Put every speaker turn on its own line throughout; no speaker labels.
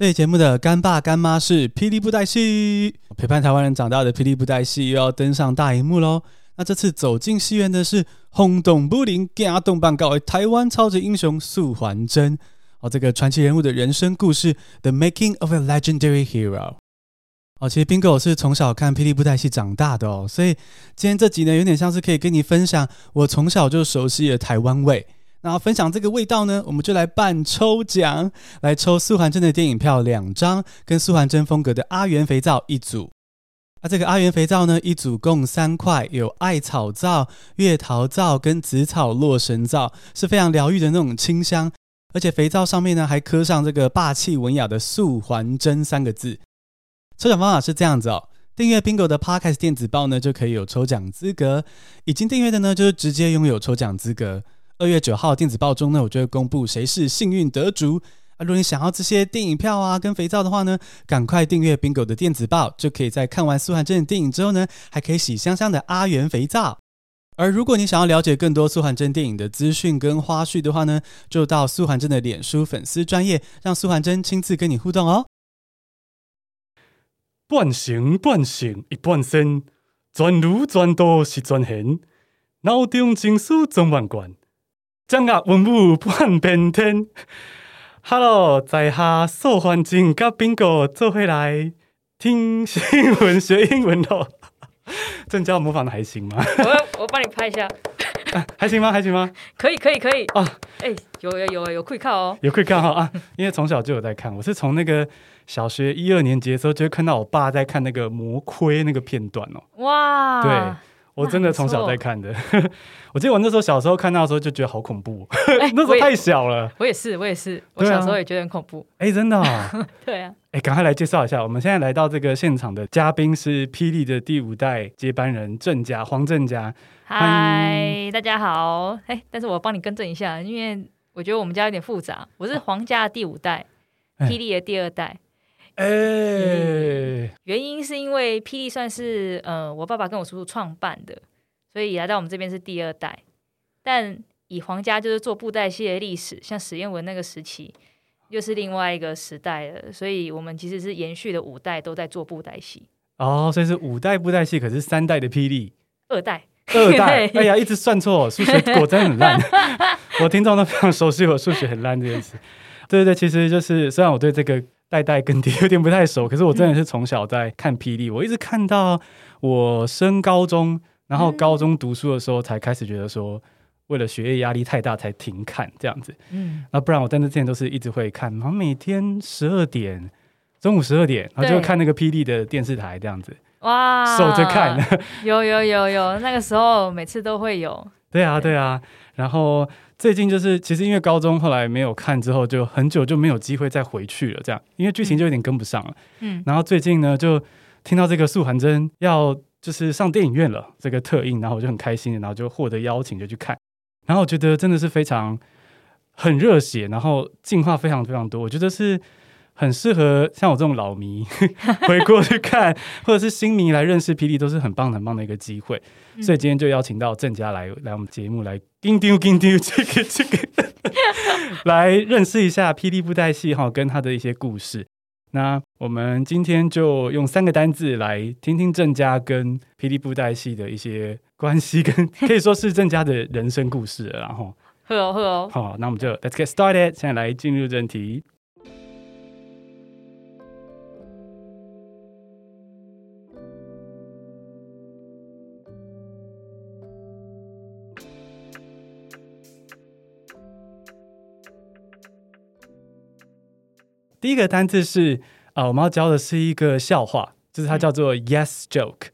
这节目的干爸干妈是霹雳布袋戏，陪伴台湾人长大的霹雳布袋戏又要登上大荧幕喽。那这次走进戏院的是轰动武林、惊动万教的台湾超级英雄素还真哦，这个传奇人物的人生故事，The Making of a Legendary Hero。哦，其实 Bingo 是从小看霹雳布袋戏长大的哦，所以今天这集呢，有点像是可以跟你分享我从小就熟悉的台湾味。那分享这个味道呢，我们就来办抽奖，来抽素还真的电影票两张，跟素还真风格的阿元肥皂一组。那这个阿元肥皂呢，一组共三块，有艾草皂、月桃皂跟紫草洛神皂，是非常疗愈的那种清香。而且肥皂上面呢，还刻上这个霸气文雅的“素还真”三个字。抽奖方法是这样子哦，订阅 Bingo 的 Podcast 电子报呢，就可以有抽奖资格；已经订阅的呢，就是直接拥有抽奖资格。二月九号电子报中呢，我就会公布谁是幸运得主啊！如果你想要这些电影票啊跟肥皂的话呢，赶快订阅 Bingo 的电子报，就可以在看完素还真的电影之后呢，还可以洗香香的阿元肥皂。而如果你想要了解更多素还真电影的资讯跟花絮的话呢，就到素还真的脸书粉丝专业，让素还真亲自跟你互动哦。
半成半成一半仙，专儒专道是专贤，脑中情思总万贯。掌握文武半边天，Hello，在下受欢迎甲 Bingo 做回来听新闻学英文咯。郑家模仿的还行吗？
我我帮你拍一下，
啊、还行吗？还行吗？
可以可以可以
啊！
哎、欸，有有有有会看哦，
有会看哈啊！因为从小就有在看，我是从那个小学一二年级的时候就会看到我爸在看那个魔盔那个片段哦。
哇，
对。我真的从小在看的，我记得我那时候小时候看到的时候就觉得好恐怖，欸、那时候太小了我。
我也是，我也是，我小时候也觉得很恐怖。
哎、欸，真的、哦？
对啊。
哎、欸，赶快来介绍一下，我们现在来到这个现场的嘉宾是霹雳的第五代接班人郑家黄郑家。
嗨，大家好。哎、欸，但是我帮你更正一下，因为我觉得我们家有点复杂，我是黄家的第五代，霹雳的第二代。
哎、欸，
原因是因为霹雳算是呃我爸爸跟我叔叔创办的，所以来到我们这边是第二代。但以皇家就是做布袋戏的历史，像史艳文那个时期，又是另外一个时代了。所以我们其实是延续了五代都在做布袋戏。
哦，所以是五代布袋戏，可是三代的霹雳，
二代，
二代，哎呀，一直算错，数学果真很烂。我听众都非常熟悉我数学很烂这件事。对对对，其实就是虽然我对这个。代代更迭有点不太熟，可是我真的是从小在看霹雳，我一直看到我升高中，然后高中读书的时候才开始觉得说，为了学业压力太大才停看这样子。嗯，那不然我在那之前都是一直会看，然后每天十二点，中午十二点，然后就看那个霹雳的电视台这样子。哇，守着看。
有有有有，那个时候每次都会有。
对啊对啊，然后。最近就是，其实因为高中后来没有看之后，就很久就没有机会再回去了。这样，因为剧情就有点跟不上了。嗯，然后最近呢，就听到这个素还真要就是上电影院了，这个特映，然后我就很开心，然后就获得邀请就去看。然后我觉得真的是非常很热血，然后进化非常非常多。我觉得是很适合像我这种老迷 回过去看，或者是新迷来认识霹雳，都是很棒很棒的一个机会。所以今天就邀请到郑家来来我们节目来。叮丢叮丢，这个这个，来认识一下霹雳布袋戏哈，跟他的一些故事。那我们今天就用三个单字来听听郑家跟霹雳布袋戏的一些关系，跟可以说是郑家的人生故事。然后，
好哦呵哦，
好，那我们就 Let's get started，现在来进入正题。第一个单字是啊、呃，我们要教的是一个笑话，就是它叫做 yes joke。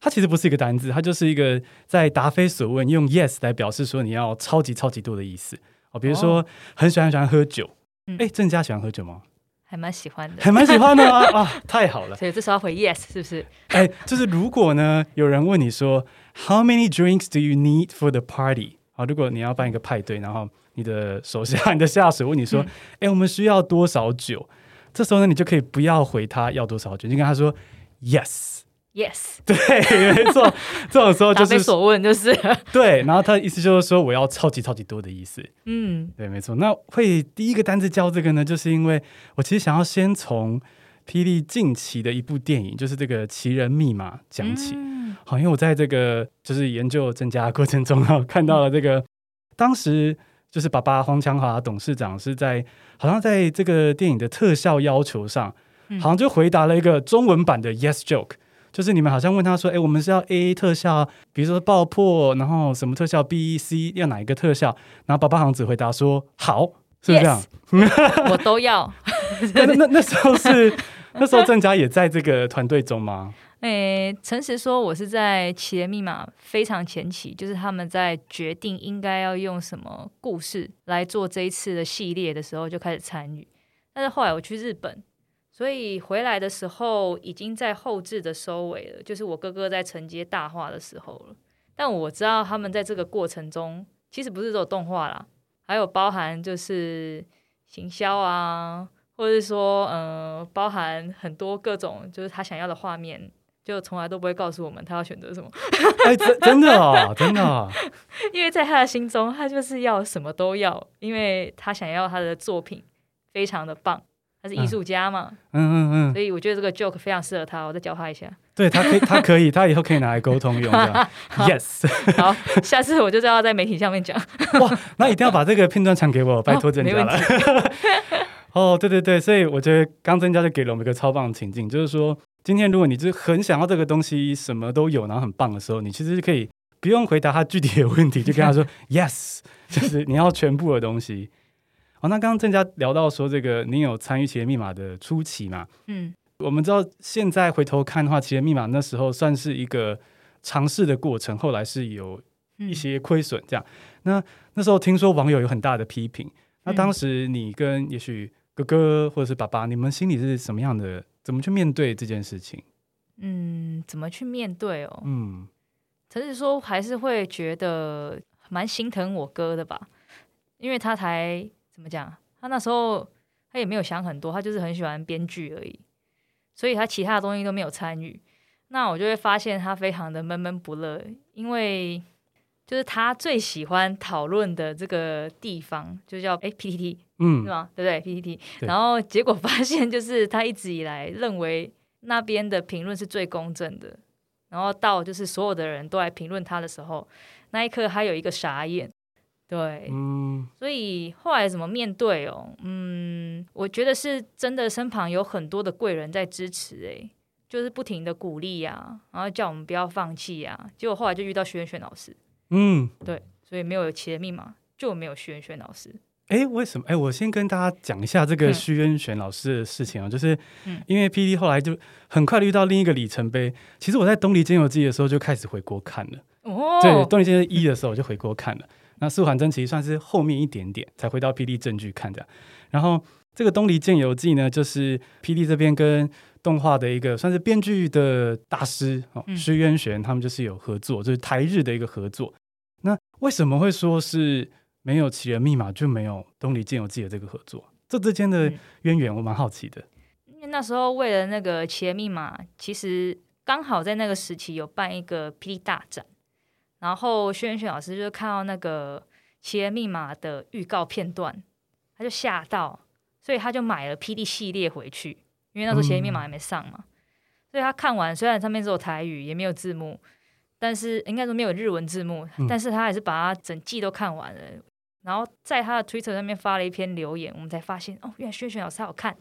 它其实不是一个单字，它就是一个在答非所问，用 yes 来表示说你要超级超级多的意思哦。比如说很喜欢很喜欢喝酒，哎、嗯，郑家喜欢喝酒吗？
还蛮喜欢的，
还蛮喜欢的啊 啊，太好了。
所以这时候要回 yes 是不是？
哎，就是如果呢，有人问你说 How many drinks do you need for the party？啊，如果你要办一个派对，然后你的手下、你的下属问你说：“哎、嗯，我们需要多少酒？”这时候呢，你就可以不要回他要多少酒，你就跟他说
“yes”，Yes，
对，没错，这种时候就是
所问，就是
对。然后他的意思就是说，我要超级超级多的意思。
嗯，
对，没错。那会第一个单字教这个呢，就是因为我其实想要先从霹雳近期的一部电影，就是这个《奇人密码》讲起。
嗯、
好，因为我在这个就是研究增加的过程中啊，看到了这个、嗯、当时就是爸爸黄强华董事长是在好像在这个电影的特效要求上，嗯、好像就回答了一个中文版的 Yes Joke。就是你们好像问他说：“哎，我们是要 A 特效，比如说爆破，然后什么特效 B、C 要哪一个特效？”然后爸爸好像只回答说：“好，是，是这样。
Yes, 我都要。
那”那那那时候是那时候郑家也在这个团队中吗？
诶，诚实说，我是在《企业密码》非常前期，就是他们在决定应该要用什么故事来做这一次的系列的时候就开始参与。但是后来我去日本。所以回来的时候，已经在后置的收尾了，就是我哥哥在承接大话的时候了。但我知道他们在这个过程中，其实不是只有动画啦，还有包含就是行销啊，或者是说，嗯、呃，包含很多各种就是他想要的画面，就从来都不会告诉我们他要选择什么。
哎，真真的啊，真的啊，
因为在他的心中，他就是要什么都要，因为他想要他的作品非常的棒。他是艺术家嘛，
嗯嗯嗯，
所以我觉得这个 joke 非常适合他，我再教他一下。
对，他可以，他可以，他以后可以拿来沟通用的。Yes，
好，下次我就知道在媒体上面讲。
哇，那一定要把这个片段传给我，拜托郑家了。哦，对对对，所以我觉得刚增加就给了我们一个超棒的情境，就是说，今天如果你就是很想要这个东西，什么都有，然后很棒的时候，你其实是可以不用回答他具体的问题，就跟他说 Yes，就是你要全部的东西。哦，那刚刚郑家聊到说，这个你有参与《企业密码》的初期嘛？
嗯，
我们知道现在回头看的话，《企业密码》那时候算是一个尝试的过程，后来是有一些亏损。这样，嗯、那那时候听说网友有很大的批评。那当时你跟也许哥哥或者是爸爸，你们心里是什么样的？怎么去面对这件事情？
嗯，怎么去面对哦？
嗯，
只是说还是会觉得蛮心疼我哥的吧，因为他才。怎么讲？他那时候他也没有想很多，他就是很喜欢编剧而已，所以他其他的东西都没有参与。那我就会发现他非常的闷闷不乐，因为就是他最喜欢讨论的这个地方就叫哎 PPT，嗯，是吗？对不对？PPT，。然后结果发现就是他一直以来认为那边的评论是最公正的，然后到就是所有的人都来评论他的时候，那一刻他有一个傻眼。对，
嗯，
所以后来怎么面对哦？嗯，我觉得是真的，身旁有很多的贵人在支持，哎，就是不停的鼓励呀，然后叫我们不要放弃呀。结果后来就遇到徐谚谚老师，
嗯，
对，所以没有奇人密码，就没有徐谚谚老师。
哎，为什么？哎，我先跟大家讲一下这个徐谚谚老师的事情啊，嗯、就是因为 PD 后来就很快遇到另一个里程碑。其实我在《东离间游记》的时候就开始回国看了，
哦，
对，《东离间游记一》的时候我就回国看了。那素还真其实算是后面一点点才回到 P D 证据看的，然后这个《东离剑游记》呢，就是 P D 这边跟动画的一个算是编剧的大师哦，徐渊玄他们就是有合作，就是台日的一个合作。那为什么会说是没有《奇人密码》就没有《东离剑游记》的这个合作？这之间的渊源我蛮好奇的。
因为那时候为了那个《奇人密码》，其实刚好在那个时期有办一个霹雳大展。然后徐谚谚老师就看到那个《奇人密码》的预告片段，他就吓到，所以他就买了霹雳系列回去，因为那时候《奇人密码》还没上嘛。嗯、所以他看完，虽然上面只有台语，也没有字幕，但是应该说没有日文字幕，嗯、但是他还是把它整季都看完了。然后在他的 Twitter 上面发了一篇留言，我们才发现哦，原来徐谚谚老师好看，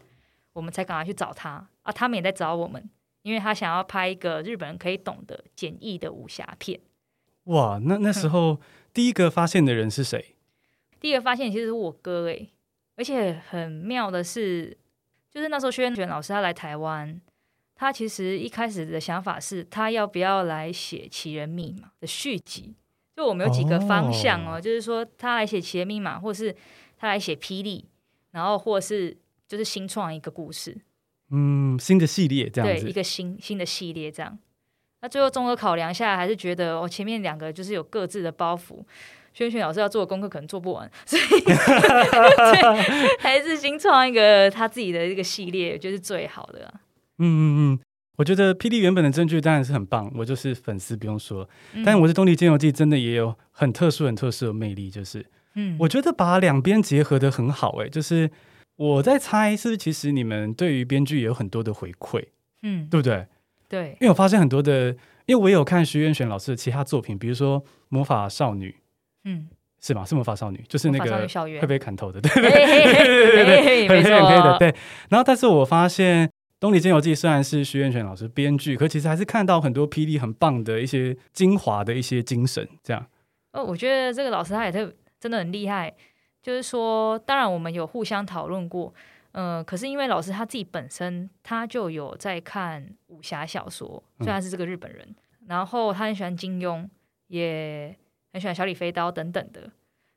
我们才赶快去找他啊。他们也在找我们，因为他想要拍一个日本人可以懂的简易的武侠片。
哇，那那时候 第一个发现的人是谁？
第一个发现其实是我哥哎，而且很妙的是，就是那时候徐谚谚老师他来台湾，他其实一开始的想法是他要不要来写《奇人密码》的续集。就我们有几个方向哦，哦就是说他来写《奇人密码》，或是他来写《霹雳》，然后或是就是新创一个故事，
嗯，新的系列这样子，
对，一个新新的系列这样。那最后综合考量下来，还是觉得哦，前面两个就是有各自的包袱，轩轩老师要做的功课可能做不完，所以 还是新创一个他自己的一个系列，就是最好的。
嗯嗯嗯，我觉得 P D 原本的真剧当然是很棒，我就是粉丝不用说。嗯、但是我是《东离间游记》真的也有很特殊、很特殊的魅力，就是，嗯，我觉得把两边结合的很好、欸。哎，就是我在猜，是不是其实你们对于编剧也有很多的回馈，嗯，对不对？
对，
因为我发现很多的，因为我有看徐元选老师的其他作品，比如说《魔法少女》，嗯。是吗？是魔法少女，就是那个会被砍头的，对对对对对，很黑很黑的，对。然后，但是我发现《东离间游记》虽然是徐元泉老师编剧，可其实还是看到很多霹雳很棒的一些精华的一些精神，这样。
哦，我觉得这个老师他也特真的很厉害。就是说，当然我们有互相讨论过，嗯、呃，可是因为老师他自己本身他就有在看武侠小说，虽然是这个日本人，嗯、然后他很喜欢金庸，也。很喜欢小李飞刀等等的，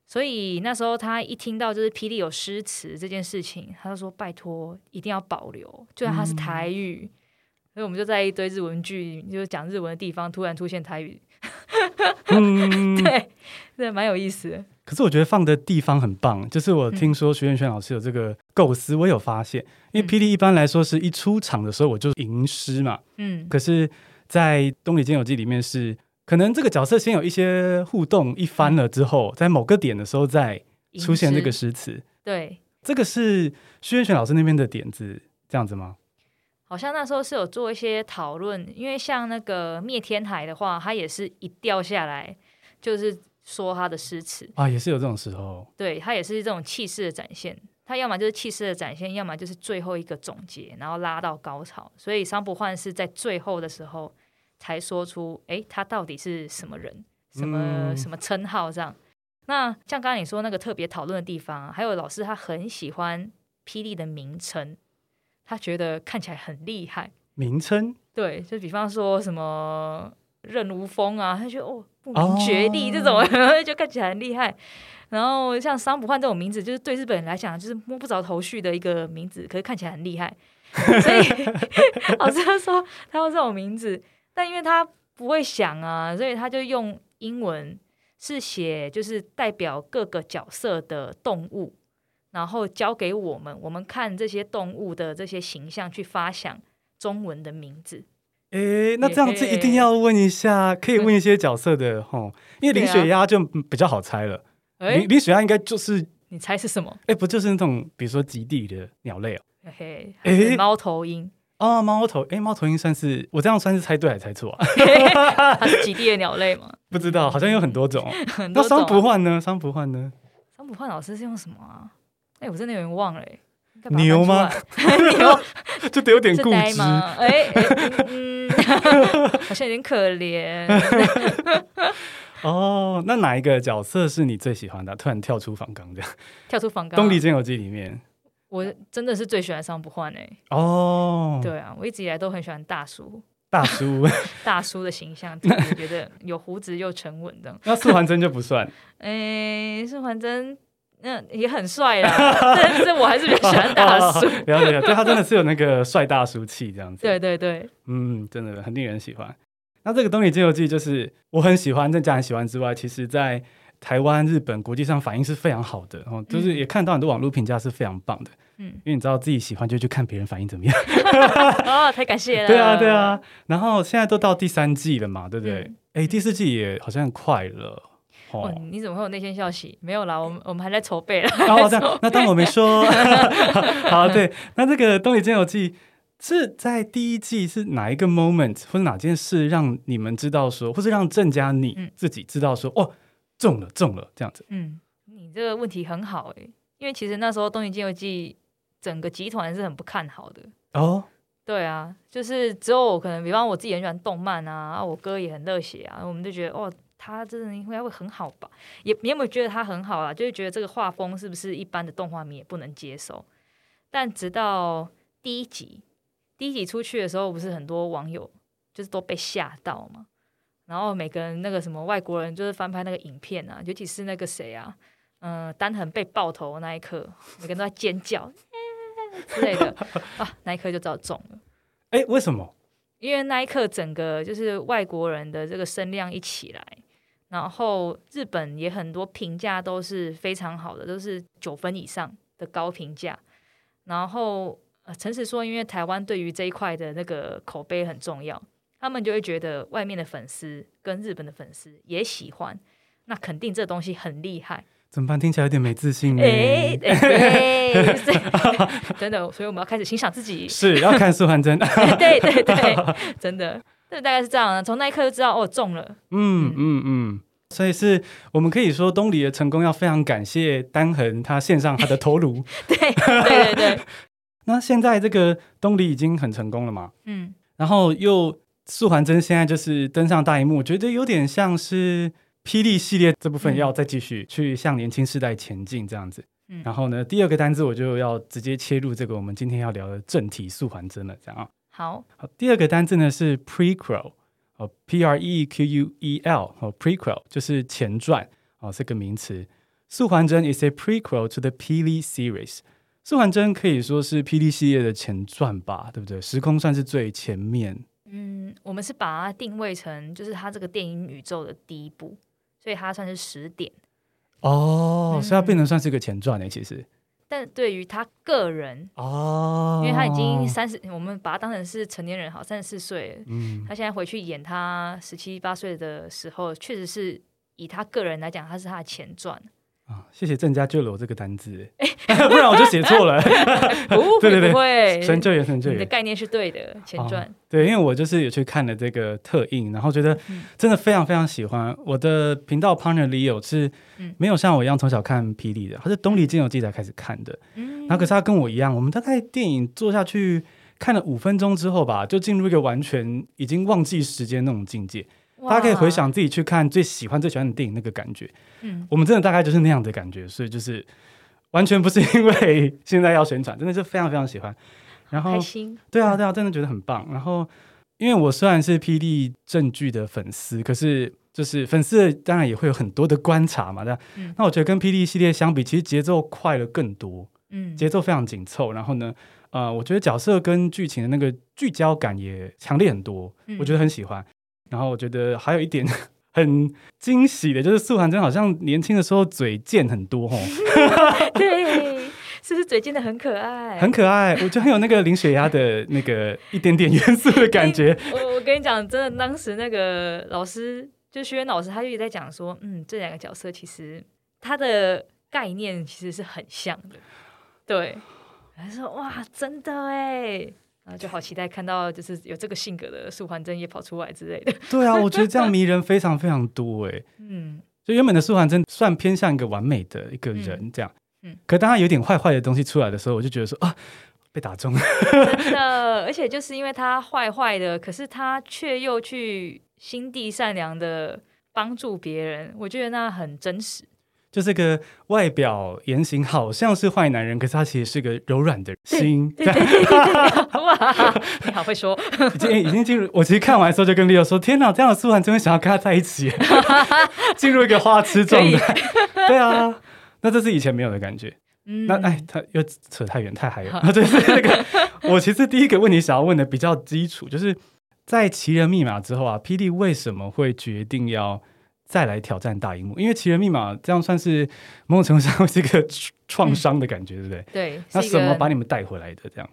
所以那时候他一听到就是霹雳有诗词这件事情，他就说拜托一定要保留，就算他是台语，嗯、所以我们就在一堆日文剧，就是讲日文的地方突然出现台语，嗯、对，对，蛮有意思的。
可是我觉得放的地方很棒，就是我听说徐元轩老师有这个构思，我有发现，因为霹雳一般来说是一出场的时候我就吟诗嘛，嗯，可是在《东离间游记》里面是。可能这个角色先有一些互动，一番了之后，在某个点的时候再出现这个诗词。
对，
这个是薛元选老师那边的点子，这样子吗？
好像那时候是有做一些讨论，因为像那个灭天海的话，他也是一掉下来就是说他的诗词
啊，也是有这种时候。
对，他也是这种气势的展现，他要么就是气势的展现，要么就是最后一个总结，然后拉到高潮。所以桑不换是在最后的时候。才说出，哎，他到底是什么人，什么、嗯、什么称号这样？那像刚刚你说那个特别讨论的地方，还有老师他很喜欢霹雳的名称，他觉得看起来很厉害。
名称？
对，就比方说什么任无风啊，他觉得哦不明觉厉这种，哦、就看起来很厉害。然后像桑不换这种名字，就是对日本人来讲就是摸不着头绪的一个名字，可是看起来很厉害。所以 老师他说他用这种名字。但因为他不会想啊，所以他就用英文是写，就是代表各个角色的动物，然后交给我们，我们看这些动物的这些形象去发想中文的名字。
诶，那这样子一定要问一下，可以问一些角色的吼，因为林雪鸭就比较好猜了。林林雪鸭应该就是
你猜是什么？
诶，不就是那种比如说极地的鸟类哦？
嘿，诶，猫头鹰。
啊，猫头哎，猫头鹰算是我这样算是猜对还是猜错啊？
它是极地的鸟类吗？
不知道，好像有很多种。那桑不换呢？桑不换呢？
桑不换老师是用什么啊？哎，我真的有点忘了。
牛吗？牛就得有点固执
吗？哎，嗯，好像有点可怜。
哦，那哪一个角色是你最喜欢的？突然跳出房缸这样，
跳出访纲，《
东离间游记》里面。
我真的是最喜欢桑不换诶！
哦，
对啊，我一直以来都很喜欢大叔，
大叔，
大叔的形象，我觉得有胡子又沉稳的。
那四环真就不算，
诶，素还真那也很帅啦，但是我还是比较喜欢大叔。
了解了，对他真的是有那个帅大叔气这样子。
对对对，
嗯，真的很令人喜欢。那这个《东离间游记》就是我很喜欢，在家人喜欢之外，其实在台湾、日本、国际上反应是非常好的，然后就是也看到很多网络评价是非常棒的。嗯，因为你知道自己喜欢，就去看别人反应怎么样。
哦，太感谢了。
对啊，对啊。然后现在都到第三季了嘛，对不对？哎、嗯，第四季也好像快了。
哦，你怎么会有内线消息？没有啦，我们我们还在筹备了。
哦，这样，那当我没说。好，对。那这个《东离间游记》是在第一季是哪一个 moment 或者哪件事让你们知道说，或是让郑家你自己知道说，嗯、哦，中了，中了，这样子。
嗯，你这个问题很好哎、欸，因为其实那时候《东离间游记》。整个集团是很不看好的哦，对啊，就是只有我可能，比方我自己很喜欢动漫啊，我哥也很热血啊，我们就觉得哦，他真的应该会很好吧？也你有没有觉得他很好啊？就是觉得这个画风是不是一般的动画迷也不能接受？但直到第一集，第一集出去的时候，不是很多网友就是都被吓到嘛？然后每个人那个什么外国人就是翻拍那个影片啊，尤其是那个谁啊，嗯、呃，丹恒被爆头那一刻，每个人都在尖叫。之类的啊，那一刻就知道中了。
哎、欸，为什么？
因为那一刻整个就是外国人的这个声量一起来，然后日本也很多评价都是非常好的，都是九分以上的高评价。然后呃，诚实说，因为台湾对于这一块的那个口碑很重要，他们就会觉得外面的粉丝跟日本的粉丝也喜欢，那肯定这东西很厉害。
怎么办？听起来有点没自信
哎哎，真的，所以我们要开始欣赏自己，
是要看素还真。
对对对，真的，这大概是这样的。从那一刻就知道，哦，中了。
嗯嗯嗯，所以是我们可以说东离的成功要非常感谢丹恒他献上他的头颅。
对对对对。
那现在这个东离已经很成功了嘛？
嗯。
然后又素还真现在就是登上大荧幕，我觉得有点像是。霹雳系列这部分要再继续去向年轻世代前进，这样子。嗯，然后呢，第二个单字我就要直接切入这个我们今天要聊的正题素还真了，这样啊。
好，
好，第二个单字呢是 prequel，哦，P R E Q U E L，哦，prequel 就是前传，哦，这个名词。素还真 is a prequel to the 霹雳 series。素还真可以说是霹雳系列的前传吧，对不对？时空算是最前面。
嗯，我们是把它定位成就是它这个电影宇宙的第一部。所以它算是十点
哦，所以它变成算是一个前传呢。其实，
但对于他个人
哦，
因为他已经三十，我们把他当成是成年人好，三十四岁，
嗯，他
现在回去演他十七八岁的时候，确实是以他个人来讲，他是他的前传。
啊，谢谢郑家救了我这个单字，不然我就写错了。
不会 不会，
神救援，神救援，
你的概念是对的。前传、哦、
对，因为我就是有去看了这个特映，然后觉得真的非常非常喜欢。嗯、我的频道 partner Leo 是没有像我一样从小看霹雳的，他是东离金游记才开始看的。嗯，然后可是他跟我一样，我们大概电影做下去看了五分钟之后吧，就进入一个完全已经忘记时间那种境界。大家可以回想自己去看最喜欢最喜欢的电影那个感觉，嗯，我们真的大概就是那样的感觉，所以就是完全不是因为现在要宣传，真的是非常非常喜欢。然后开心，对啊，对啊，真的觉得很棒。然后，因为我虽然是霹雳正剧的粉丝，可是就是粉丝当然也会有很多的观察嘛，对吧？嗯，那我觉得跟霹雳系列相比，其实节奏快了更多，嗯，节奏非常紧凑。然后呢，呃，我觉得角色跟剧情的那个聚焦感也强烈很多，我觉得很喜欢。然后我觉得还有一点 很惊喜的，就是素涵真好像年轻的时候嘴贱很多哦。
对，是不是嘴贱的很可爱？
很可爱，我觉得很有那个林雪鸭的那个一点点元素的感 觉。
我我跟你讲，真的，当时那个老师就学员老师，他就一直在讲说，嗯，这两个角色其实他的概念其实是很像的。对，他说哇，真的哎。啊，就好期待看到就是有这个性格的素还真也跑出来之类的。
对啊，我觉得这样迷人非常非常多哎。嗯，就原本的素还真算偏向一个完美的一个人这样。嗯。可当他有点坏坏的东西出来的时候，我就觉得说啊，被打中了。
真的，而且就是因为他坏坏的，可是他却又去心地善良的帮助别人，我觉得那很真实。
就这个外表言行好像是坏男人，可是他其实是个柔软的心。
对对对对对哇，你 好会说，
已经已经进入。我其实看完的时候就跟 Leo 说：“天哪，这样的苏涵真的想要跟他在一起，进入一个花痴状态。” 对啊，那这是以前没有的感觉。嗯，那哎，他又扯太远太嗨了。就是那个，我其实第一个问题想要问的比较基础，就是在《奇人密码》之后啊，霹雳为什么会决定要？再来挑战大荧幕，因为《奇人密码》这样算是某种程度上是一个创伤的感觉，嗯、对不对？
对。
那什么把你们带回来的？这样。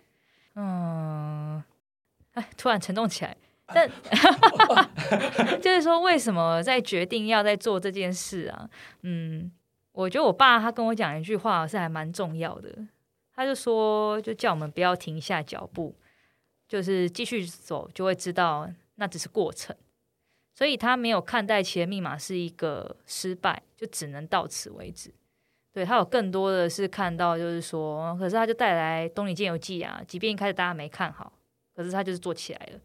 嗯。哎，突然沉重起来。但 就是说，为什么在决定要在做这件事啊？嗯，我觉得我爸他跟我讲一句话是还蛮重要的。他就说，就叫我们不要停下脚步，就是继续走，就会知道那只是过程。所以他没有看待《奇人密码》是一个失败，就只能到此为止。对，他有更多的是看到，就是说，可是他就带来《东离剑游记》啊，即便一开始大家没看好，可是他就是做起来了。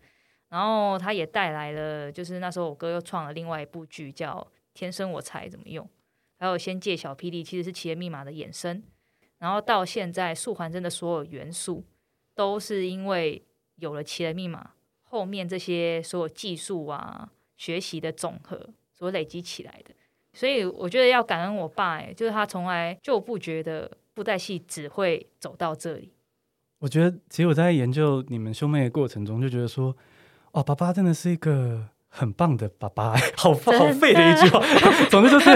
然后他也带来了，就是那时候我哥又创了另外一部剧叫《天生我材怎么用》，还有《仙界小霹雳》其实是《奇人密码》的衍生。然后到现在，素还真的所有元素都是因为有了《奇人密码》后面这些所有技术啊。学习的总和所累积起来的，所以我觉得要感恩我爸，哎，就是他从来就不觉得布袋戏只会走到这里。
我觉得，其实我在研究你们兄妹的过程中，就觉得说，哦，爸爸真的是一个很棒的爸爸，好好废的一句话。总之就是，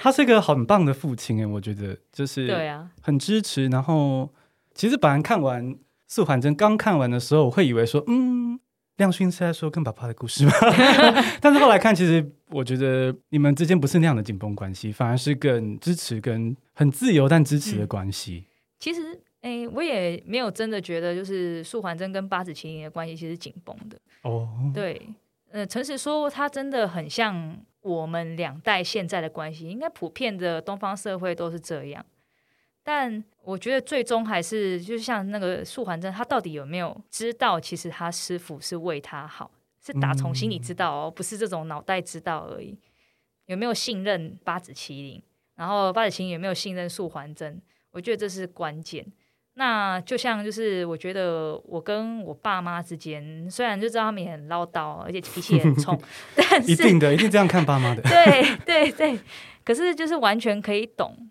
他是一个很棒的父亲，哎，我觉得就是对啊，很支持。然后，其实本来看完。素还真刚看完的时候，我会以为说，嗯，亮勋是在说跟爸爸的故事吗？但是后来看，其实我觉得你们之间不是那样的紧绷关系，反而是更支持、跟很自由但支持的关系。嗯、
其实，哎、欸，我也没有真的觉得，就是素环真跟八子棋灵的关系其实紧绷的。哦，对，呃，诚实说，他真的很像我们两代现在的关系，应该普遍的东方社会都是这样。但我觉得最终还是，就像那个素还真，他到底有没有知道，其实他师傅是为他好，是打从心里知道哦，不是这种脑袋知道而已。有没有信任八子麒麟？然后八子棋灵有没有信任素还真？我觉得这是关键。那就像就是，我觉得我跟我爸妈之间，虽然就知道他们也很唠叨，而且脾气也很冲，但是
一定的，一定这样看爸妈的。
对对对，可是就是完全可以懂，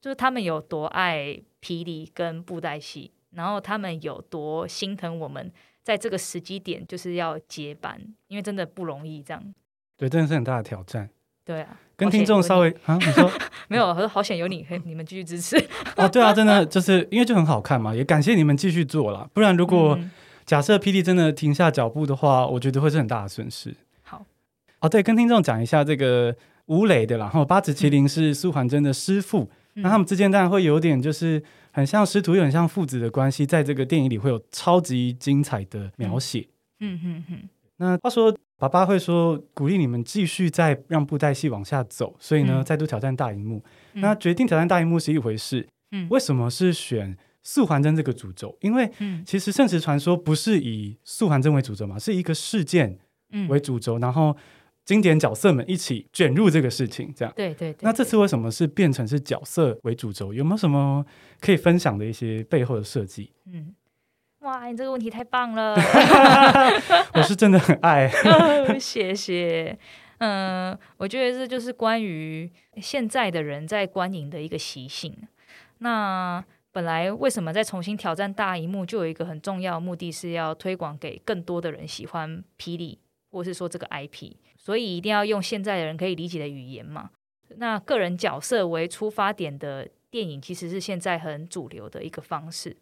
就是他们有多爱霹雳跟布袋戏，然后他们有多心疼我们，在这个时机点就是要接班，因为真的不容易，这样。
对，真的是很大的挑战。
对啊，
跟听众稍微 啊，你说
没有，我说好险有你，你们继续支持
哦。对啊，真的就是因为就很好看嘛，也感谢你们继续做了。不然如果假设霹雳真的停下脚步的话，我觉得会是很大的损失。
好，
哦，对，跟听众讲一下这个吴磊的啦，然后八子麒麟是苏环真的师父，那、嗯、他们之间当然会有点就是很像师徒，又很像父子的关系，在这个电影里会有超级精彩的描写。
嗯嗯嗯。
那话说。爸爸会说鼓励你们继续再让布袋戏往下走，所以呢，嗯、再度挑战大荧幕。嗯、那决定挑战大荧幕是一回事，嗯，为什么是选素还真这个主轴？因为其实《圣石传说》不是以素还真为主轴嘛，是一个事件为主轴，嗯、然后经典角色们一起卷入这个事情，这样。
对对对。
那这次为什么是变成是角色为主轴？有没有什么可以分享的一些背后的设计？嗯。
哇，你这个问题太棒了！
我是真的很爱，
谢谢。嗯，我觉得这就是关于现在的人在观影的一个习性。那本来为什么在重新挑战大荧幕，就有一个很重要的目的是要推广给更多的人喜欢霹雳，或是说这个 IP，所以一定要用现在的人可以理解的语言嘛。那个人角色为出发点的电影，其实是现在很主流的一个方式。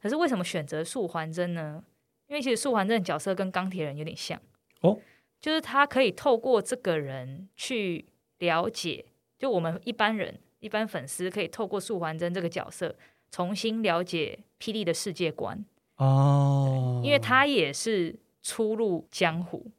可是为什么选择素还真呢？因为其实素还真的角色跟钢铁人有点像哦，就是他可以透过这个人去了解，就我们一般人、一般粉丝可以透过素还真这个角色重新了解霹雳的世界观哦，因为他也是初入江湖，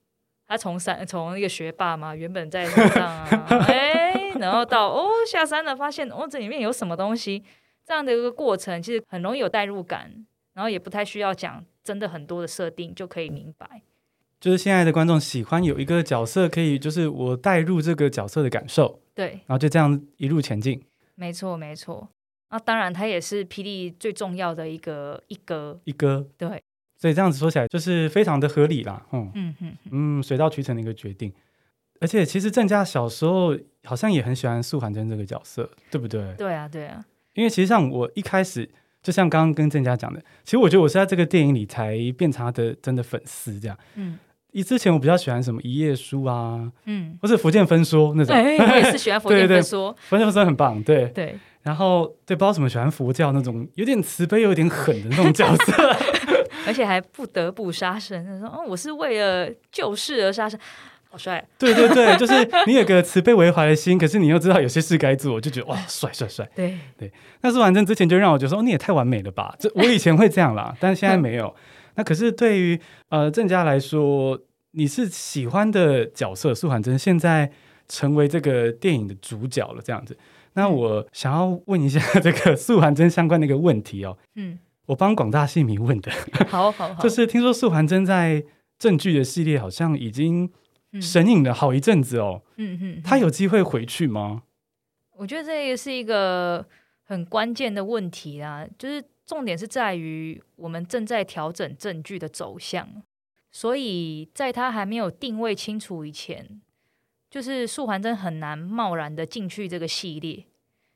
他从山从一个学霸嘛，原本在山上啊，哎，然后到哦下山了，发现哦这里面有什么东西。这样的一个过程，其实很容易有代入感，然后也不太需要讲真的很多的设定就可以明白。
就是现在的观众喜欢有一个角色，可以就是我带入这个角色的感受，
对，
然后就这样一路前进。
没错，没错。那当然，他也是霹雳最重要的一个一哥，
一哥。
对，
所以这样子说起来，就是非常的合理啦。嗯
嗯嗯
嗯，水到渠成的一个决定。而且，其实郑家小时候好像也很喜欢素还真这个角色，对不对？
对啊，对啊。
因为其实像我一开始，就像刚刚跟郑家讲的，其实我觉得我是在这个电影里才变成他的真的粉丝这样。嗯，以之前我比较喜欢什么一页书啊，嗯，或是福建分说那种。
哎，我也是喜欢福建 分说，
福建分说很棒，对
对。
然后对，不知道怎么喜欢佛教那种有点慈悲、有点狠的那种角色，
而且还不得不杀生。他说：“哦，我是为了救世而杀生。”好帅！
对对对，就是你有个慈悲为怀的心，可是你又知道有些事该做，就觉得哇，帅帅帅！
对
对，那素还真之前就让我觉得说，哦，你也太完美了吧？这我以前会这样啦，但是现在没有。那可是对于呃郑家来说，你是喜欢的角色，素还真现在成为这个电影的主角了，这样子。那我想要问一下这个素还真相关的一个问题哦。嗯，我帮广大戏迷问的。
好好好，
就是听说素还真在正剧的系列好像已经。神隐了好一阵子哦，嗯嗯，他有机会回去吗？
我觉得这也是一个很关键的问题啊，就是重点是在于我们正在调整正剧的走向，所以在他还没有定位清楚以前，就是素还真很难贸然的进去这个系列，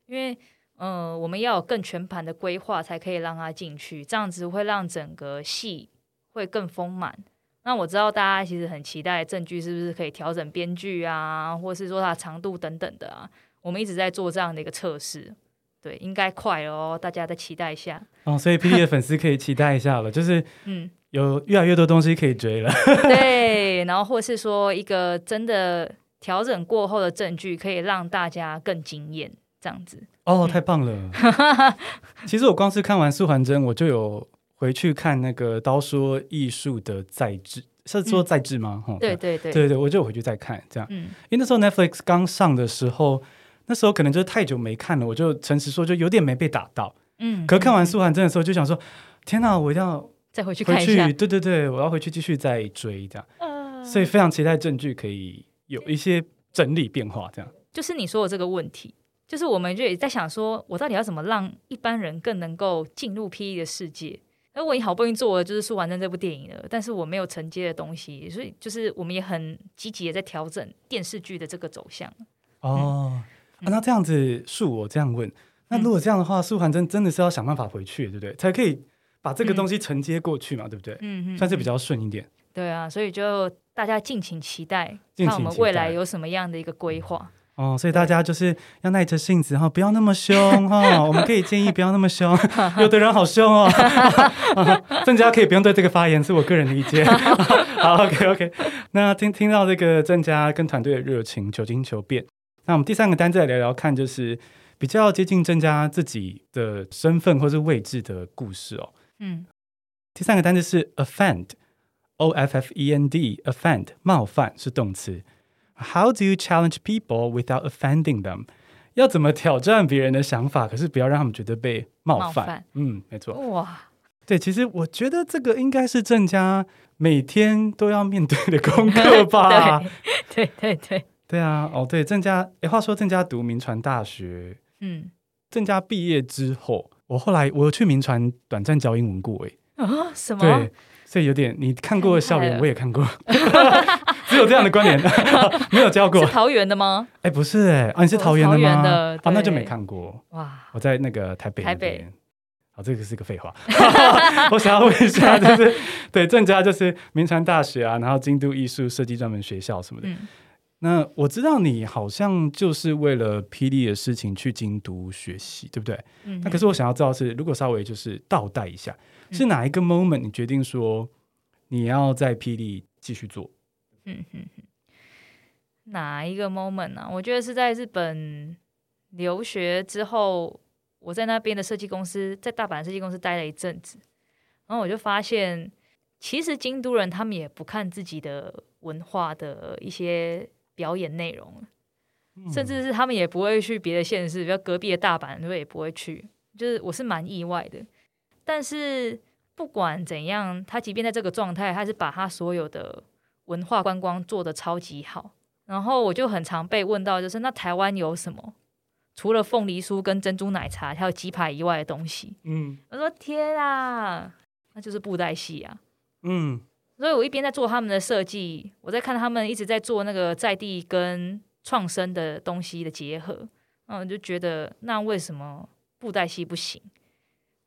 因为呃，我们要有更全盘的规划才可以让他进去，这样子会让整个戏会更丰满。那我知道大家其实很期待证据是不是可以调整编剧啊，或是说它长度等等的啊。我们一直在做这样的一个测试，对，应该快哦，大家再期待一下
哦。所以 PD 的粉丝可以期待一下了，就是嗯，有越来越多东西可以追了。
对，然后或是说一个真的调整过后的证据，可以让大家更惊艳，这样子。
哦，太棒了！其实我光是看完素还真，我就有回去看那个刀说艺术的再制，是说再制吗？
嗯、对对对
对对，我就回去再看这样。嗯，因为那时候 Netflix 刚上的时候，那时候可能就是太久没看了，我就诚实说，就有点没被打到。嗯，可看完素还真的时候，就想说，天哪，我一定要
再回去看一下。
对对对，我要回去继续再追这样。呃、所以非常期待证据可以有一些整理变化，这样。
就是你说的这个问题。就是我们就也在想说，我到底要怎么让一般人更能够进入 PTT 的世界？而我已经好不容易做了就是《苏完真》这部电影了，但是我没有承接的东西，所以就是我们也很积极的在调整电视剧的这个走向。
哦，嗯啊、那这样子，恕我这样问，那如果这样的话，《素还真》真的是要想办法回去，对不对？才可以把这个东西承接过去嘛，嗯、对不对？嗯嗯，算是比较顺一点。
对啊，所以就大家敬请期待，看我们未来有什么样的一个规划。
哦，所以大家就是要耐着性子哈，不要那么凶哈。我们可以建议不要那么凶，有的人好凶哦。郑家可以不用对这个发言，是我个人的意见。好，OK OK。那听听到这个郑家跟团队的热情，求精求变。那我们第三个单字来聊聊看，就是比较接近郑家自己的身份或是位置的故事哦。嗯，第三个单字是 offend，O F F E N D，offend 冒犯是动词。How do you challenge people without offending them？要怎么挑战别人的想法，可是不要让他们觉得被冒犯？冒犯嗯，没错。哇，对，其实我觉得这个应该是郑家每天都要面对的功课吧。
对对对对，
对啊，哦，对，郑家，诶，话说郑家读民传大学，嗯，郑家毕业之后，我后来我有去民传短暂教英文过，诶，
啊，什么？
对。所以有点，你看过的校园，我也看过，只有这样的关联，没有教过。
是桃园的吗？
哎，不是哎，啊，你是桃园的吗？啊，那就没看过。哇，我在那个台北。
台北。
好，这个是个废话。我想要问一下，就是 对郑家就是明传大学啊，然后京都艺术设计专门学校什么的。那我知道你好像就是为了霹雳的事情去京都学习，对不对？那可是我想要知道是，如果稍微就是倒带一下。是哪一个 moment 你决定说你要在霹雳继续做？嗯哼哼，
哪一个 moment 呢、啊？我觉得是在日本留学之后，我在那边的设计公司，在大阪设计公司待了一阵子，然后我就发现，其实京都人他们也不看自己的文化的一些表演内容，嗯、甚至是他们也不会去别的县市，比如隔壁的大阪，他也不会去，就是我是蛮意外的。但是不管怎样，他即便在这个状态，他是把他所有的文化观光做的超级好。然后我就很常被问到，就是那台湾有什么？除了凤梨酥跟珍珠奶茶还有鸡排以外的东西？嗯，我说天啊，那就是布袋戏啊。嗯，所以我一边在做他们的设计，我在看他们一直在做那个在地跟创生的东西的结合，嗯，我就觉得那为什么布袋戏不行？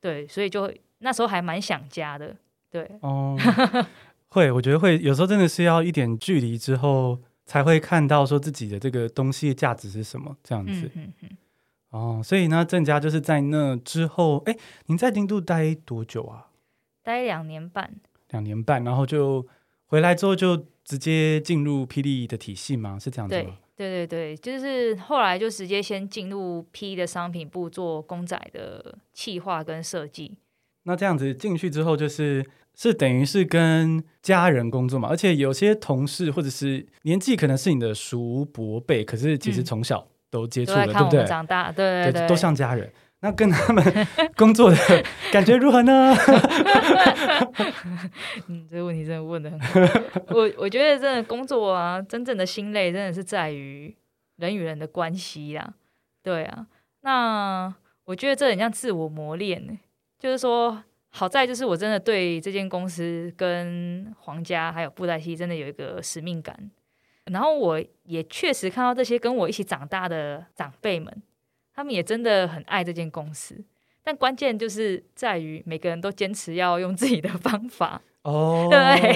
对，所以就那时候还蛮想家的，对，哦，
会，我觉得会，有时候真的是要一点距离之后，才会看到说自己的这个东西的价值是什么，这样子，嗯嗯嗯，哦，所以呢，郑家就是在那之后，哎，您在京都待多久啊？
待两年半，
两年半，然后就回来之后就直接进入霹雳的体系吗？是这样子吗？
对对对，就是后来就直接先进入 P 的商品部做公仔的企划跟设计。
那这样子进去之后，就是是等于是跟家人工作嘛，而且有些同事或者是年纪可能是你的叔伯辈，可是其实从小都接触了，嗯、对不对？
长大，对对对，
对，都像家人。那跟他们 工作的感觉如何呢？
嗯，这个问题真的问的很好。我我觉得真的工作啊，真正的心累真的是在于人与人的关系呀。对啊，那我觉得这很像自我磨练。就是说，好在就是我真的对这间公司跟皇家还有布袋戏真的有一个使命感。然后我也确实看到这些跟我一起长大的长辈们。他们也真的很爱这间公司，但关键就是在于每个人都坚持要用自己的方法 哦，对，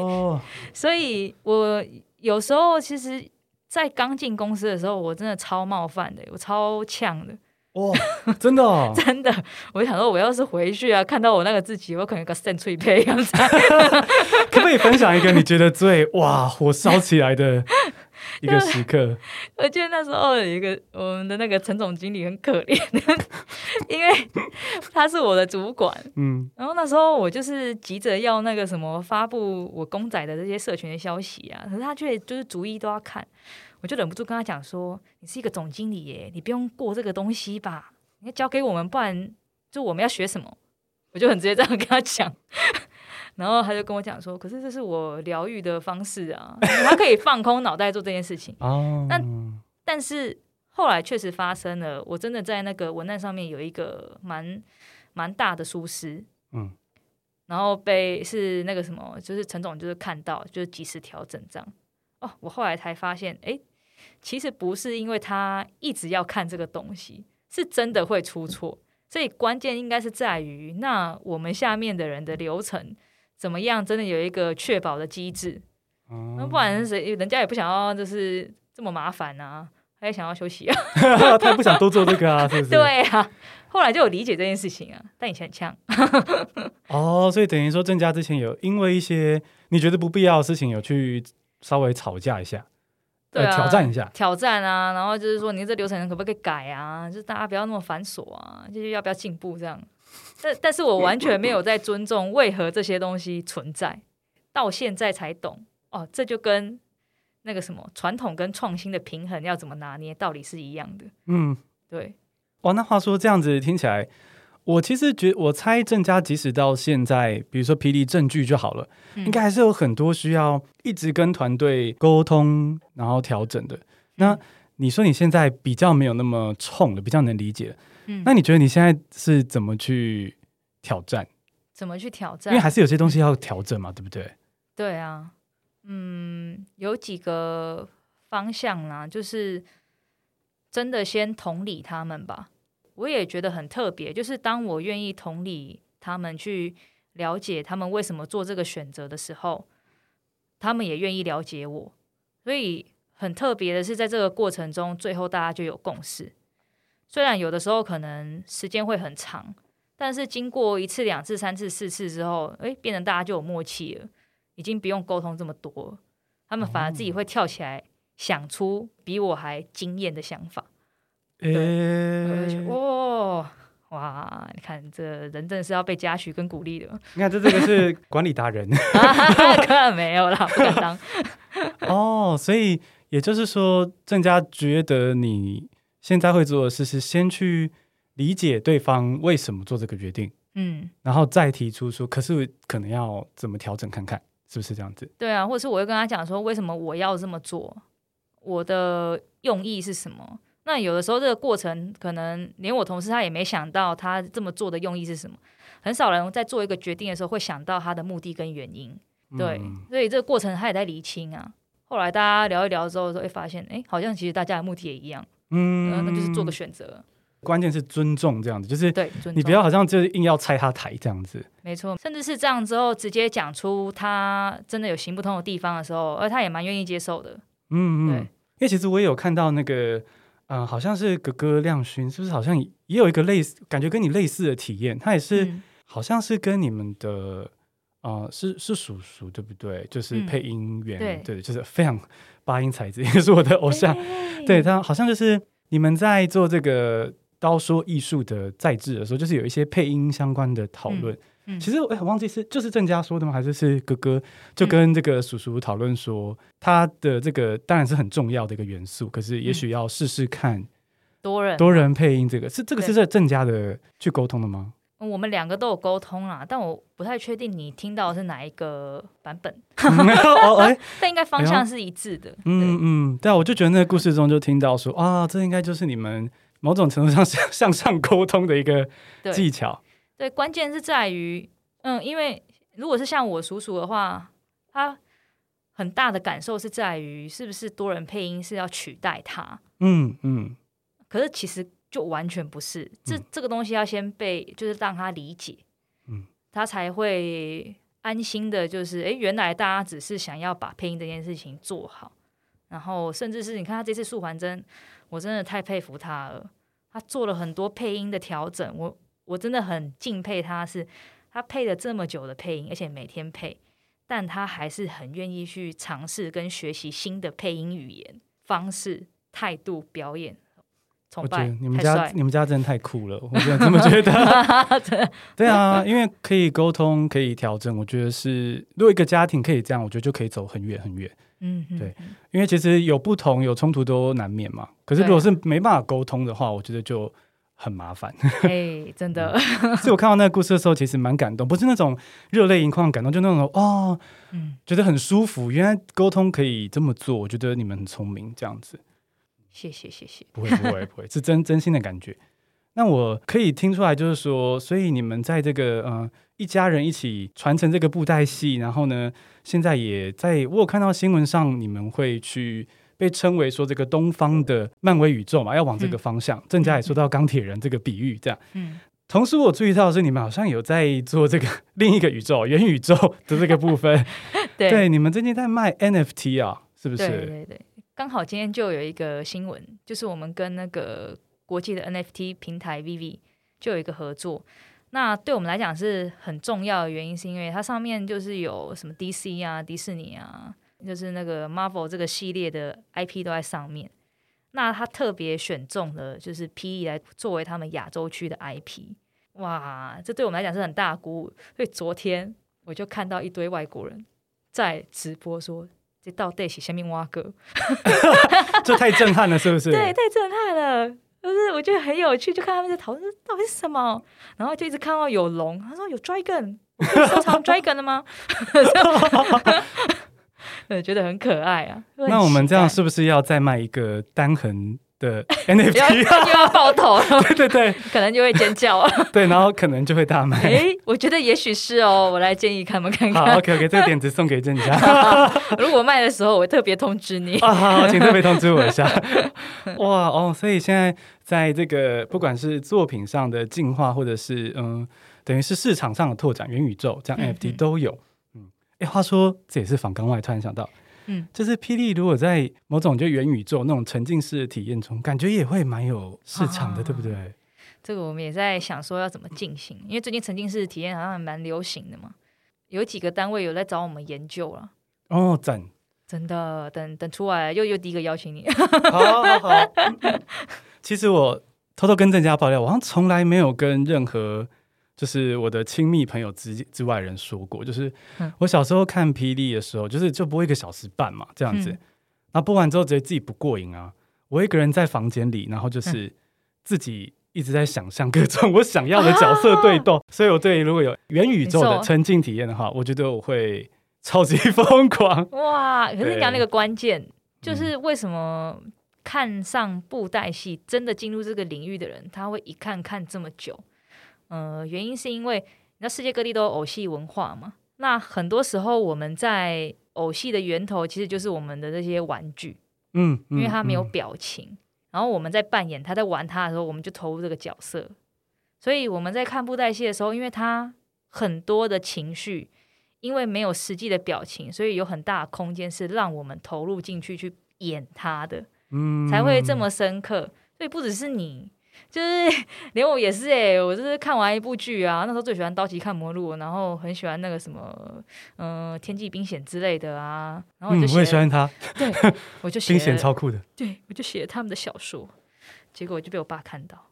所以我有时候其实，在刚进公司的时候，我真的超冒犯的，我超呛的，
哇，真的哦，
真的，我想说，我要是回去啊，看到我那个自己，我可能个肾脆配样子。
可不可以分享一个你觉得最哇火烧起来的 一个时刻？
我记得那时候有一个我们的那个陈总经理很可怜，因为他是我的主管，嗯，然后那时候我就是急着要那个什么发布我公仔的这些社群的消息啊，可是他却就是逐一都要看。我就忍不住跟他讲说：“你是一个总经理耶，你不用过这个东西吧？你要交给我们，不然就我们要学什么？”我就很直接这样跟他讲，然后他就跟我讲说：“可是这是我疗愈的方式啊，他可以放空脑袋做这件事情。”哦，但但是后来确实发生了，我真的在那个文案上面有一个蛮蛮大的疏失，嗯，然后被是那个什么，就是陈总就是看到，就是及时调整这样。哦，我后来才发现，哎。其实不是因为他一直要看这个东西，是真的会出错，所以关键应该是在于那我们下面的人的流程怎么样，真的有一个确保的机制。那不然是谁？人家也不想要就是这么麻烦啊，他也想要休息啊，
他也不想多做这个啊，是不是？
对啊，后来就有理解这件事情啊，但以前很呛。
哦，所以等于说郑家之前有因为一些你觉得不必要的事情，有去稍微吵架一下。
对啊，
挑战一下，
挑战啊，然后就是说，你这流程可不可以改啊？就是大家不要那么繁琐啊，就是要不要进步这样？但但是我完全没有在尊重为何这些东西存在，到现在才懂哦，这就跟那个什么传统跟创新的平衡要怎么拿捏，道理是一样的。嗯，对。
哇，那话说这样子听起来。我其实觉，我猜郑家即使到现在，比如说霹雳证据就好了，嗯、应该还是有很多需要一直跟团队沟通，然后调整的。那你说你现在比较没有那么冲了，比较能理解。嗯，那你觉得你现在是怎么去挑战？
怎么去挑战？
因为还是有些东西要调整嘛，对不对？
对啊，嗯，有几个方向啦，就是真的先同理他们吧。我也觉得很特别，就是当我愿意同理他们，去了解他们为什么做这个选择的时候，他们也愿意了解我。所以很特别的是，在这个过程中，最后大家就有共识。虽然有的时候可能时间会很长，但是经过一次、两次、三次、四次之后，诶，变成大家就有默契了，已经不用沟通这么多，他们反而自己会跳起来想出比我还惊艳的想法。对，欸、哦，哇！你看，这人真的是要被嘉许跟鼓励的。
你看，这这个是 管理达人，
当然没有啦，不敢当。
哦，所以也就是说，郑家觉得你现在会做的事是先去理解对方为什么做这个决定，嗯，然后再提出说，可是可能要怎么调整看看，是不是这样子？
对啊，或者是我会跟他讲说，为什么我要这么做，我的用意是什么？那有的时候这个过程，可能连我同事他也没想到他这么做的用意是什么。很少人在做一个决定的时候会想到他的目的跟原因，对，嗯、所以这个过程他也在厘清啊。后来大家聊一聊之后，会发现，哎，好像其实大家的目的也一样，嗯，那就是做个选择。
关键是尊重这样子，就是对，你不要好像就是硬要拆他台这样子。
没错，甚至是这样之后直接讲出他真的有行不通的地方的时候，而他也蛮愿意接受的。
嗯嗯，对，因为其实我也有看到那个。嗯，好像是哥哥亮勋，是不是？好像也有一个类似，感觉跟你类似的体验。他也是，嗯、好像是跟你们的，呃，是是叔叔对不对？就是配音员，嗯、对，对，就是非常八音才子，也是我的偶像。欸、对他，好像就是你们在做这个刀说艺术的在制的时候，就是有一些配音相关的讨论。嗯其实哎，我忘记是就是郑家说的吗？还是是哥哥就跟这个叔叔讨论说，他的这个当然是很重要的一个元素，可是也许要试试看
多人
多人配音这个是这个是在郑家的去沟通的吗？
我们两个都有沟通啦，但我不太确定你听到的是哪一个版本。但应该方向是一致的。嗯
嗯，对啊，我就觉得那个故事中就听到说啊，这应该就是你们某种程度上向向上沟通的一个技巧。
对，关键是在于，嗯，因为如果是像我叔叔的话，他很大的感受是在于，是不是多人配音是要取代他？嗯嗯。可是其实就完全不是，这这个东西要先被，就是让他理解，嗯，他才会安心的，就是，哎，原来大家只是想要把配音这件事情做好，然后甚至是你看他这次素还真，我真的太佩服他了。他做了很多配音的调整，我我真的很敬佩他是，是他配了这么久的配音，而且每天配，但他还是很愿意去尝试跟学习新的配音语言方式、态度、表演。崇拜，
你们家你们家真的太酷了，我 真的这么觉得。对啊，因为可以沟通，可以调整，我觉得是，如果一个家庭可以这样，我觉得就可以走很远很远。嗯，对，因为其实有不同有冲突都难免嘛。可是如果是没办法沟通的话，我觉得就很麻烦。
哎，真的。
所以我看到那个故事的时候，其实蛮感动，不是那种热泪盈眶的感动，就那种哦，嗯，觉得很舒服。原来沟通可以这么做，我觉得你们很聪明，这样子。
谢谢谢谢，
不会不会不会，是真真心的感觉。那我可以听出来，就是说，所以你们在这个呃一家人一起传承这个布袋戏，然后呢，现在也在我有看到新闻上，你们会去被称为说这个东方的漫威宇宙嘛，要往这个方向。郑家、嗯、也说到钢铁人这个比喻，这样。嗯。同时，我注意到的是你们好像有在做这个另一个宇宙元宇宙的这个部分。对，对，你们最近在卖 NFT 啊，是不是？
对对对。刚好今天就有一个新闻，就是我们跟那个国际的 NFT 平台 VV 就有一个合作。那对我们来讲是很重要的原因，是因为它上面就是有什么 DC 啊、迪士尼啊，就是那个 Marvel 这个系列的 IP 都在上面。那他特别选中了就是 PE 来作为他们亚洲区的 IP。哇，这对我们来讲是很大的鼓舞。所以昨天我就看到一堆外国人在直播说。这到底是下面挖个？
这太震撼了，是不是？
对，太震撼了，就是我觉得很有趣，就看他们在讨论到底是什么，然后就一直看到有龙，他说有 dragon，收藏 dragon 的吗？对，觉得很可爱啊。
那我们这样是不是要再卖一个单横？的 NFT
又要爆头
了，对对对，
可能就会尖叫啊。
对，然后可能就会大卖。
哎，我觉得也许是哦，我来建议他们看看。
好，OK OK，这个点子送给郑家。
如果卖的时候，我会特别通知你。
啊，好，请特别通知我一下。哇哦，所以现在在这个不管是作品上的进化，或者是嗯，等于是市场上的拓展，元宇宙这样 NFT 都有。嗯，哎，话说这也是访刚外，突然想到。嗯，就是霹雳，如果在某种就元宇宙那种沉浸式的体验中，感觉也会蛮有市场的，啊、对不对？
这个我们也在想说要怎么进行，因为最近沉浸式体验好像还蛮流行的嘛，有几个单位有在找我们研究了。
哦，赞！
真的，等等出来又又第一个邀请你。
好好好。其实我偷偷跟郑家爆料，我好像从来没有跟任何。就是我的亲密朋友之之外人说过，就是我小时候看霹雳的时候，就是就播一个小时半嘛，这样子。那、嗯、播完之后觉得自己不过瘾啊，我一个人在房间里，然后就是自己一直在想象各种 我想要的角色对斗。啊、所以我对如果有元宇宙的沉浸体验的话，我觉得我会超级疯狂。
哇！可是你讲那个关键，就是为什么看上布袋戏，真的进入这个领域的人，他会一看看这么久？呃，原因是因为那世界各地都有偶戏文化嘛。那很多时候我们在偶戏的源头其实就是我们的这些玩具，嗯，嗯，因为他没有表情，嗯、然后我们在扮演他在玩他的时候，我们就投入这个角色。所以我们在看布袋戏的时候，因为他很多的情绪，因为没有实际的表情，所以有很大的空间是让我们投入进去去演他的，嗯，才会这么深刻。所以不只是你。就是 连我也是哎、欸，我就是看完一部剧啊，那时候最喜欢《刀崎看魔录》，然后很喜欢那个什么，嗯、呃，《天际冰险》之类的啊。然后我就写、
嗯、我也喜欢他，
对，我就写
冰险超酷的，
对，我就写他们的小说，结果我就被我爸看到，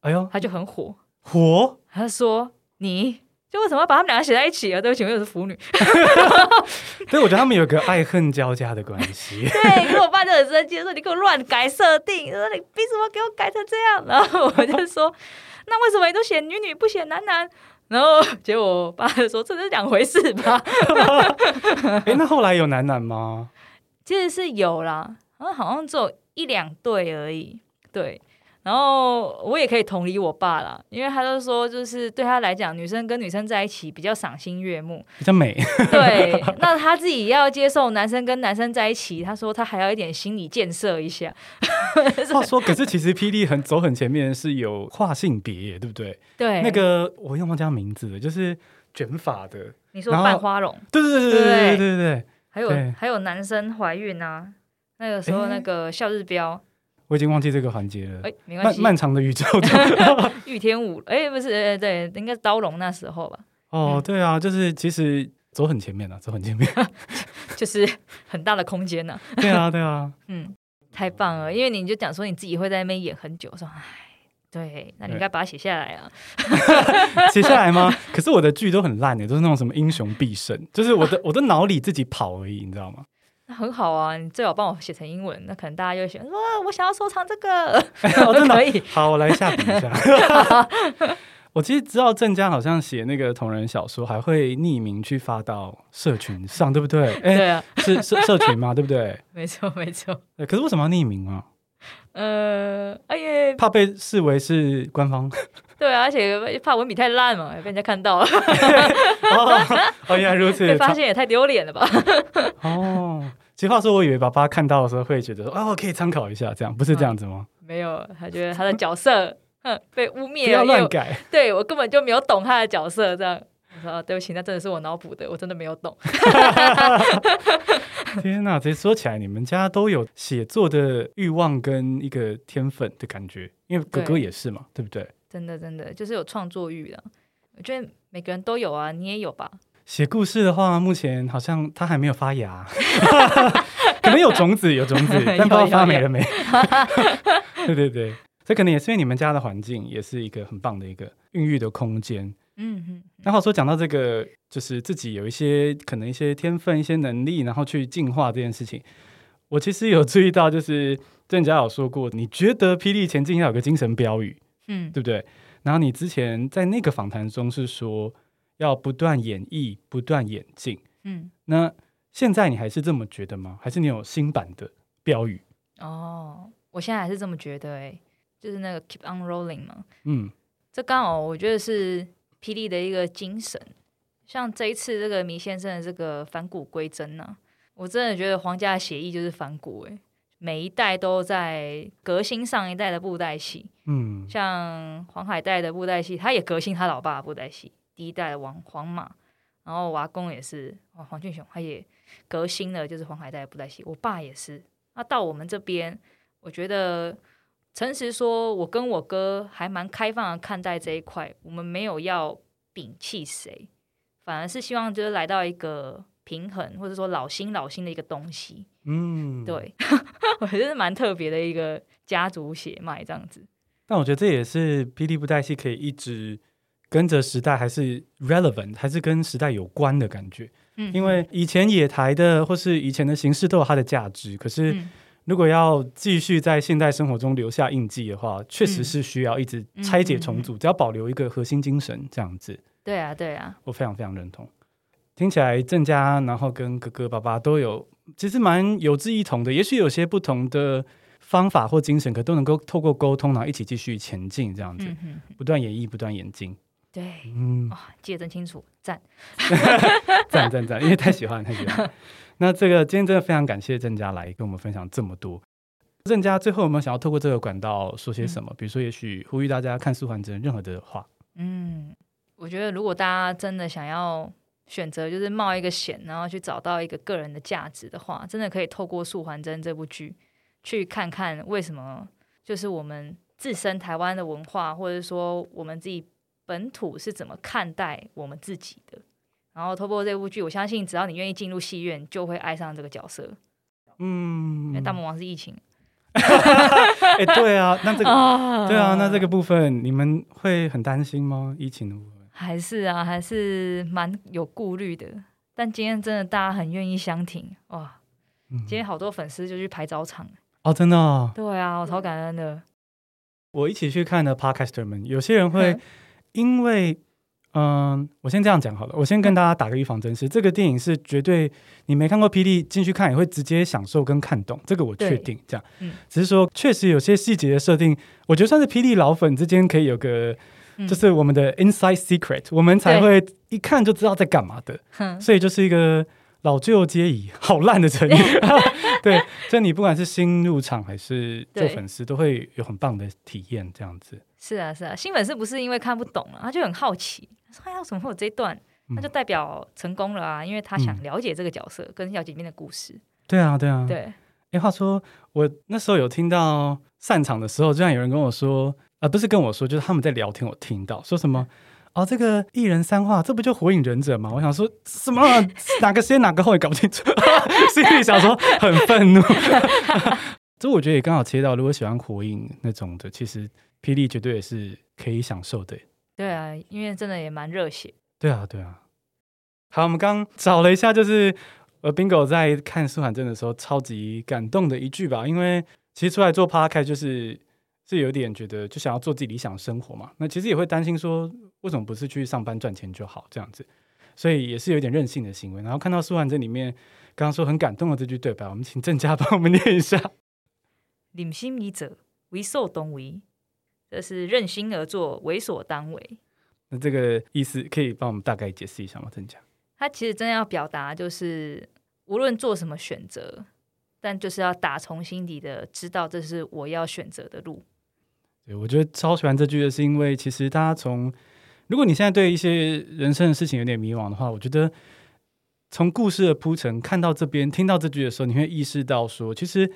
哎呦，
他就很火，
火，
他说你。就为什么要把他们两个写在一起啊？对不起，我又是腐女。
对，我觉得他们有个爱恨交加的关系。
对，因为我爸就很生气，说你给我乱改设定，说你凭什么给我改成这样？然后我就说，那为什么你都写女女不写男男？然后结果我爸就说，这是两回事吧。
哎，那后来有男男吗？
其实是有啦，好像只有一两对而已。对。然后我也可以同理我爸啦，因为他就说，就是对他来讲，女生跟女生在一起比较赏心悦目，
比较美。
对，那他自己要接受男生跟男生在一起，他说他还要一点心理建设一下。
话说，可是其实霹雳很走很前面是有跨性别，对不对？
对，
那个我又忘记名字了，就是卷发的。
你说半花容？
对对对对对对对对。
还有还有男生怀孕啊，那个时候那个笑日标。
我已经忘记这个环节了。
哎，没关系。
漫漫长的宇宙，
御天舞，哎，不是，哎，对，应该是刀龙那时候吧。
哦，对啊，就是其实走很前面了，走很前面，
就是很大的空间呢。
对啊，对啊，
嗯，太棒了，因为你就讲说你自己会在那边演很久，说哎，对，那你应该把它写下来啊。
写下来吗？可是我的剧都很烂的，都是那种什么英雄必胜，就是我的我的脑里自己跑而已，你知道吗？
那很好啊，你最好帮我写成英文，那可能大家就会选哇，我想要收藏这个，我都 可以。
好，我来下笔一下。我其实知道郑家好像写那个同人小说，还会匿名去发到社群上，对不对？哎，对啊，是社社群嘛，对不对？
没错，没错。
可是为什么要匿名啊？
呃，哎呀，
怕被视为是官方。
对啊，而且怕文笔太烂嘛，被人家看到了。
哦，原来如此，
被发现也太丢脸了吧？
哦，其实话说，我以为爸爸看到的时候会觉得说，哦，可以参考一下，这样不是这样子吗？
没有，他觉得他的角色，哼，被污蔑，
不要乱改。
对，我根本就没有懂他的角色，这样。我说，对不起，那真的是我脑补的，我真的没有懂。
天哪，这说起来，你们家都有写作的欲望跟一个天分的感觉，因为哥哥也是嘛，对，对不对？
真的，真的就是有创作欲的。我觉得每个人都有啊，你也有吧？
写故事的话，目前好像它还没有发芽，可能有种子，有种子，但不知道发霉了没。对对对，这可能也是因为你们家的环境也是一个很棒的一个孕育的空间。嗯嗯。然后说讲到这个，就是自己有一些可能一些天分、一些能力，然后去进化这件事情，我其实有注意到，就是郑家有说过，你觉得霹雳前进要有个精神标语。嗯，对不对？然后你之前在那个访谈中是说要不断演绎、不断演进。嗯，那现在你还是这么觉得吗？还是你有新版的标语？
哦，我现在还是这么觉得，哎，就是那个 keep on rolling 嘛。嗯，这刚好我觉得是霹雳的一个精神。像这一次这个迷先生的这个返古归真呢、啊，我真的觉得皇家的写意就是返古，哎。每一代都在革新上一代的布袋戏，嗯，像黄海带的布袋戏，他也革新他老爸的布袋戏，第一代的王皇马，然后我阿公也是黄俊雄，他也革新了，就是黄海岱的布袋戏。我爸也是，那到我们这边，我觉得诚实说，我跟我哥还蛮开放的看待这一块，我们没有要摒弃谁，反而是希望就是来到一个平衡，或者说老新老新的一个东西。嗯，对，我觉得是蛮特别的一个家族血脉这样子。
但我觉得这也是霹雳布袋戏可以一直跟着时代，还是 relevant，还是跟时代有关的感觉。嗯，因为以前野台的或是以前的形式都有它的价值，可是如果要继续在现代生活中留下印记的话，确实是需要一直拆解重组，只要保留一个核心精神这样子。
对啊，对啊，
我非常非常认同。听起来郑家，然后跟哥哥爸爸都有。其实蛮有志一同的，也许有些不同的方法或精神，可都能够透过沟通，然后一起继续前进，这样子，嗯、不断演绎，不断演进。
对，嗯，哇，记得真清楚，赞，
赞赞赞，因为太喜欢，太喜欢。那这个今天真的非常感谢郑家来跟我们分享这么多。郑家最后有没有想要透过这个管道说些什么？嗯、比如说，也许呼吁大家看素还真任何的话。
嗯，我觉得如果大家真的想要。选择就是冒一个险，然后去找到一个个人的价值的话，真的可以透过《素还真》这部剧，去看看为什么就是我们自身台湾的文化，或者说我们自己本土是怎么看待我们自己的。然后透过这部剧，我相信只要你愿意进入戏院，就会爱上这个角色。嗯，因为大魔王是疫情。
哎，对啊，那这个，对啊，那这个部分你们会很担心吗？疫情的部分？
还是啊，还是蛮有顾虑的。但今天真的大家很愿意相挺哇！嗯、今天好多粉丝就去排早场
哦，真的、哦。
对啊，我超感恩的。
我一起去看的 Podcaster 们，有些人会因为，嗯、呃，我先这样讲好了。我先跟大家打个预防针，是这个电影是绝对你没看过霹雳进去看也会直接享受跟看懂，这个我确定。这样，嗯、只是说确实有些细节的设定，我觉得算是霹雳老粉之间可以有个。就是我们的 inside secret，我们才会一看就知道在干嘛的，所以就是一个老旧皆宜，好烂的成语。对，所以你不管是新入场还是做粉丝，都会有很棒的体验。这样子
是啊是啊，新粉丝不是因为看不懂了，他就很好奇，他说：“哎呀，怎么会有这一段？”那就代表成功了啊，因为他想了解这个角色，跟小姐里面的故事。
对啊对啊，
对。
哎，话说我那时候有听到散场的时候，居然有人跟我说，啊、呃，不是跟我说，就是他们在聊天，我听到说什么。哦，这个一人三话，这不就火影忍者吗？我想说什么哪个先哪个后也搞不清楚，心里想说很愤怒。这我觉得也刚好切到，如果喜欢火影那种的，其实霹雳绝对也是可以享受的。
对啊，因为真的也蛮热血。
对啊，对啊。好，我们刚找了一下，就是呃，Bingo 在看舒缓症的时候超级感动的一句吧，因为其实出来做 Podcast 就是。是有点觉得就想要做自己理想生活嘛，那其实也会担心说，为什么不是去上班赚钱就好这样子，所以也是有点任性的行为。然后看到舒缓症里面刚刚说很感动的这句对白，我们请郑家帮我们念一下：
任心而者，为所当为，这是任心而做，为所当为。
那这个意思可以帮我们大概解释一下吗？郑家？
他其实真的要表达就是，无论做什么选择，但就是要打从心底的知道这是我要选择的路。
对，我觉得超喜欢这句的是因为，其实大家从如果你现在对一些人生的事情有点迷惘的话，我觉得从故事的铺陈看到这边，听到这句的时候，你会意识到说，其实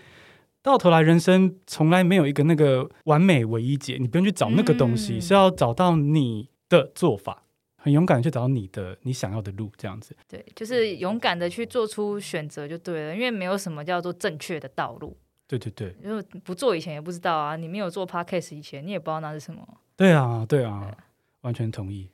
到头来人生从来没有一个那个完美唯一解，你不用去找那个东西，嗯、是要找到你的做法，很勇敢的去找到你的你想要的路，这样子。
对，就是勇敢的去做出选择就对了，因为没有什么叫做正确的道路。
对对对，
因为不做以前也不知道啊，你没有做 podcast 以前，你也不知道那是什么。
对啊，对啊，对完全同意。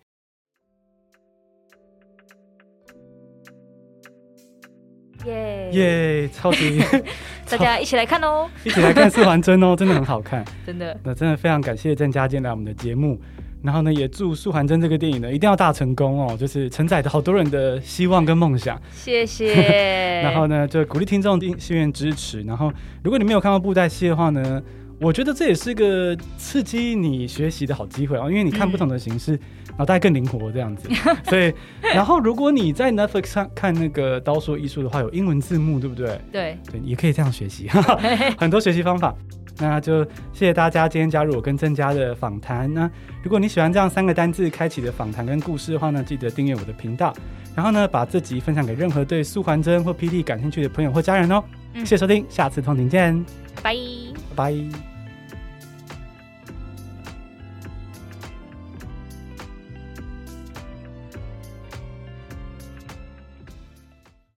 耶
耶，超级！
大家一起来看哦，
一起来看《四环真》哦，真的很好看，
真的。
那真的非常感谢郑家今天来我们的节目。然后呢，也祝《素还真》这个电影呢一定要大成功哦，就是承载着好多人的希望跟梦想。
谢谢。
然后呢，就鼓励听众进戏院支持。然后，如果你没有看过布袋戏的话呢，我觉得这也是个刺激你学习的好机会哦，因为你看不同的形式，脑袋更灵活这样子。所以，然后如果你在 Netflix 上看那个《刀说艺术》的话，有英文字幕，对不对？
对，
对，也可以这样学习，很多学习方法。那就谢谢大家今天加入我跟郑家的访谈。那如果你喜欢这样三个单字开启的访谈跟故事的话呢，记得订阅我的频道，然后呢，把这集分享给任何对素环真或 PD 感兴趣的朋友或家人哦。嗯、谢谢收听，下次通勤见，
拜
拜。